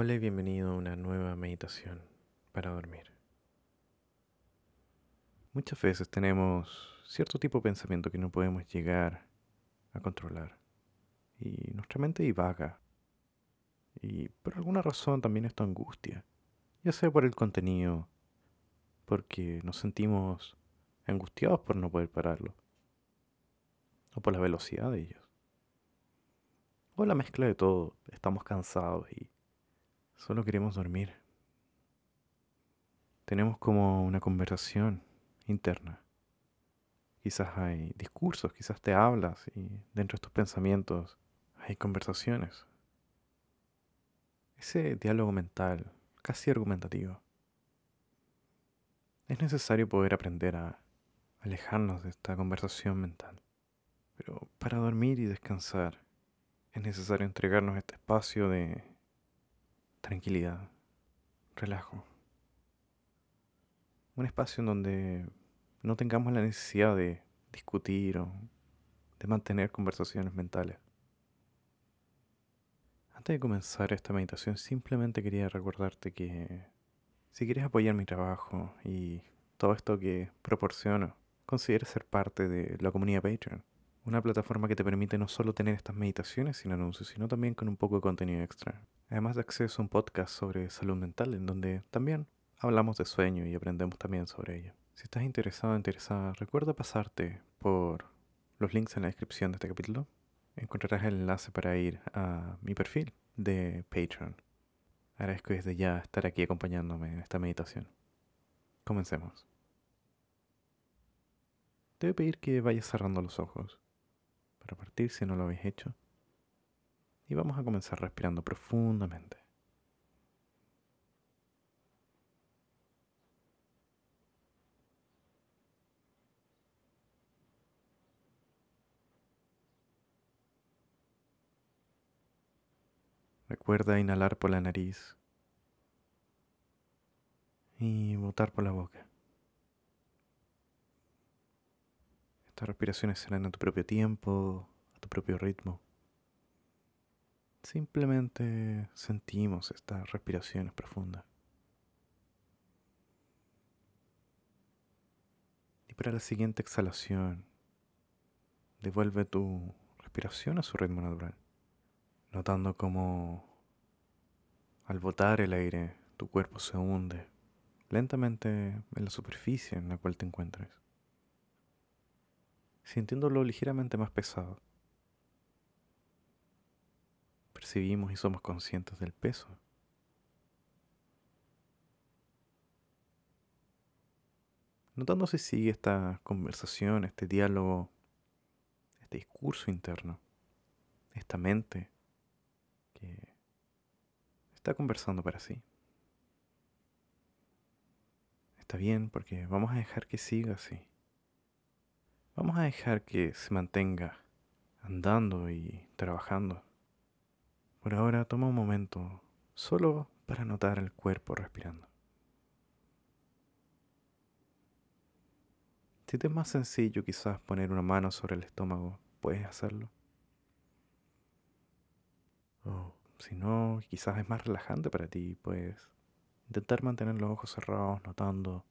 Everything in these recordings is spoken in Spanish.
Hola y bienvenido a una nueva meditación para dormir. Muchas veces tenemos cierto tipo de pensamiento que no podemos llegar a controlar y nuestra mente divaga y por alguna razón también esto angustia, ya sea por el contenido, porque nos sentimos angustiados por no poder pararlo, o por la velocidad de ellos, o la mezcla de todo, estamos cansados y Solo queremos dormir. Tenemos como una conversación interna. Quizás hay discursos, quizás te hablas y dentro de estos pensamientos hay conversaciones. Ese diálogo mental, casi argumentativo. Es necesario poder aprender a alejarnos de esta conversación mental. Pero para dormir y descansar es necesario entregarnos este espacio de tranquilidad, relajo. Un espacio en donde no tengamos la necesidad de discutir o de mantener conversaciones mentales. Antes de comenzar esta meditación simplemente quería recordarte que si quieres apoyar mi trabajo y todo esto que proporciono, considera ser parte de la comunidad Patreon. Una plataforma que te permite no solo tener estas meditaciones sin anuncios, sino también con un poco de contenido extra. Además de acceso a un podcast sobre salud mental, en donde también hablamos de sueño y aprendemos también sobre ello. Si estás interesado o interesada, recuerda pasarte por los links en la descripción de este capítulo. Encontrarás el enlace para ir a mi perfil de Patreon. Agradezco desde ya estar aquí acompañándome en esta meditación. Comencemos. Te voy a pedir que vayas cerrando los ojos para partir si no lo habéis hecho. Y vamos a comenzar respirando profundamente. Recuerda inhalar por la nariz y botar por la boca. Estas respiraciones serán a tu propio tiempo, a tu propio ritmo. Simplemente sentimos estas respiraciones profundas. Y para la siguiente exhalación, devuelve tu respiración a su ritmo natural, notando cómo al botar el aire tu cuerpo se hunde lentamente en la superficie en la cual te encuentres sintiéndolo ligeramente más pesado. Y somos conscientes del peso. Notando si sigue esta conversación, este diálogo, este discurso interno, esta mente que está conversando para sí. Está bien porque vamos a dejar que siga así. Vamos a dejar que se mantenga andando y trabajando. Por ahora toma un momento solo para notar el cuerpo respirando. Si te es más sencillo quizás poner una mano sobre el estómago, puedes hacerlo. O si no, quizás es más relajante para ti, puedes intentar mantener los ojos cerrados notando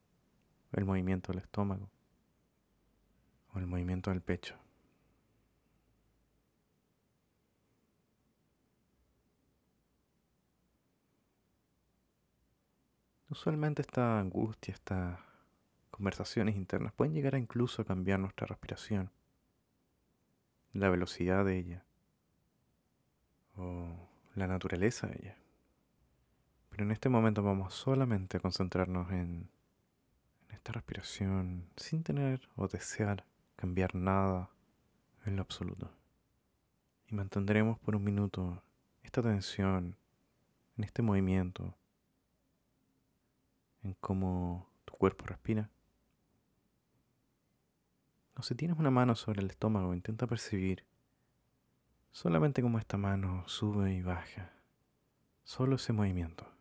el movimiento del estómago o el movimiento del pecho. Usualmente esta angustia, estas conversaciones internas pueden llegar a incluso a cambiar nuestra respiración, la velocidad de ella o la naturaleza de ella. Pero en este momento vamos solamente a concentrarnos en, en esta respiración sin tener o desear cambiar nada en lo absoluto. Y mantendremos por un minuto esta tensión, en este movimiento, cómo tu cuerpo respira. O si tienes una mano sobre el estómago, intenta percibir solamente cómo esta mano sube y baja. Solo ese movimiento.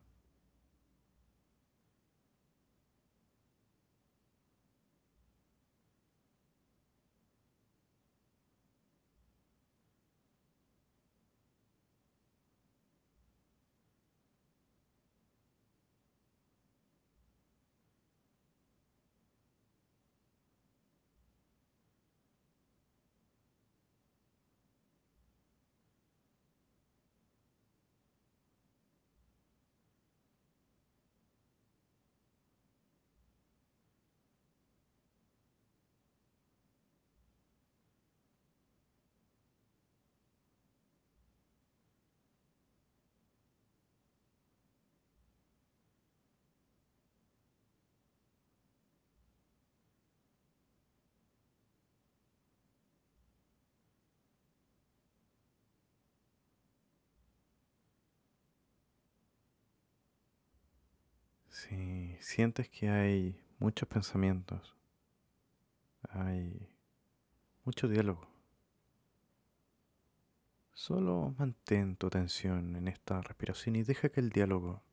Si sientes que hay muchos pensamientos, hay mucho diálogo, solo mantén tu atención en esta respiración y deja que el diálogo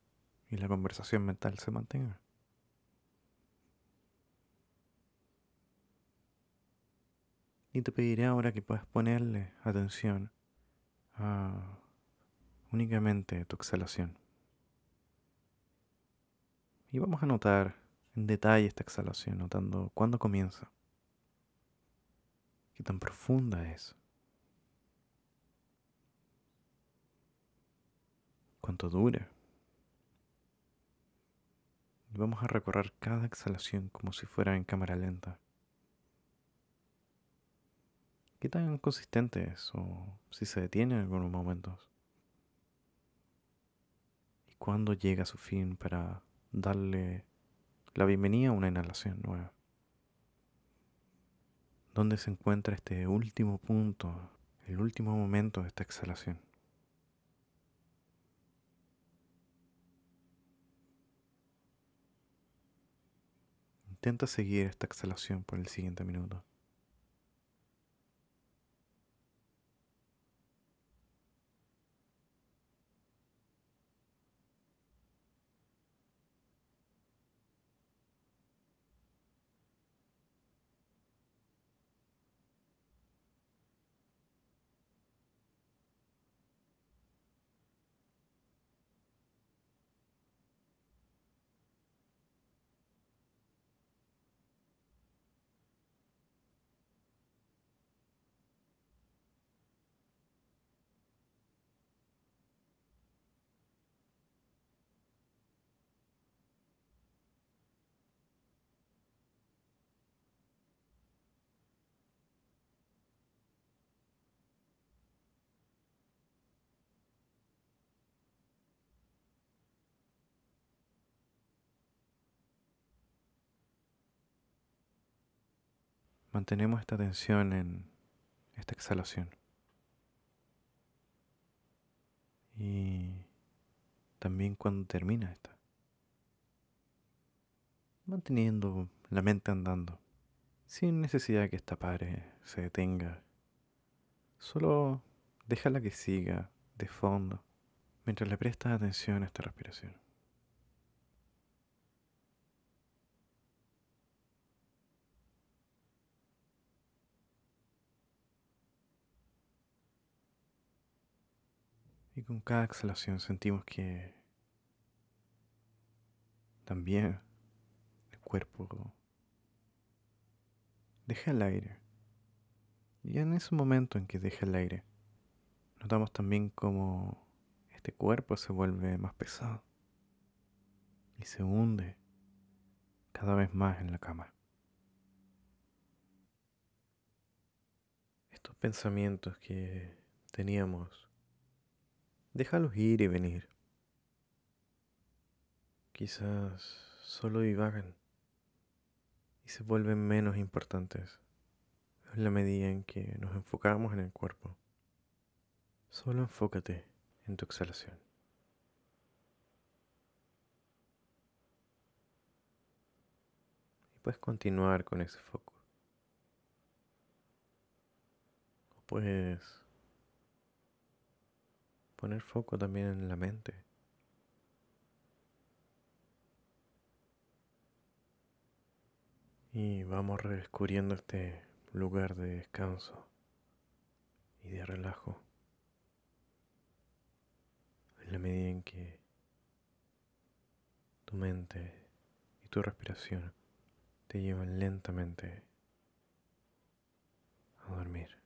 y la conversación mental se mantengan. Y te pediré ahora que puedas ponerle atención a únicamente tu exhalación. Y vamos a notar en detalle esta exhalación, notando cuándo comienza, qué tan profunda es, cuánto dura. Y vamos a recorrer cada exhalación como si fuera en cámara lenta. ¿Qué tan consistente es o si se detiene en algunos momentos? ¿Y cuándo llega a su fin para darle la bienvenida a una inhalación nueva. ¿Dónde se encuentra este último punto, el último momento de esta exhalación? Intenta seguir esta exhalación por el siguiente minuto. Mantenemos esta tensión en esta exhalación. Y también cuando termina esta. Manteniendo la mente andando, sin necesidad que esta pare, se detenga. Solo déjala que siga de fondo mientras le prestas atención a esta respiración. Y con cada exhalación sentimos que también el cuerpo deja el aire. Y en ese momento en que deja el aire, notamos también como este cuerpo se vuelve más pesado y se hunde cada vez más en la cama. Estos pensamientos que teníamos Déjalos ir y venir. Quizás solo divagan y se vuelven menos importantes en la medida en que nos enfocamos en el cuerpo. Solo enfócate en tu exhalación. Y puedes continuar con ese foco. O puedes poner foco también en la mente. Y vamos redescubriendo este lugar de descanso y de relajo en la medida en que tu mente y tu respiración te llevan lentamente a dormir.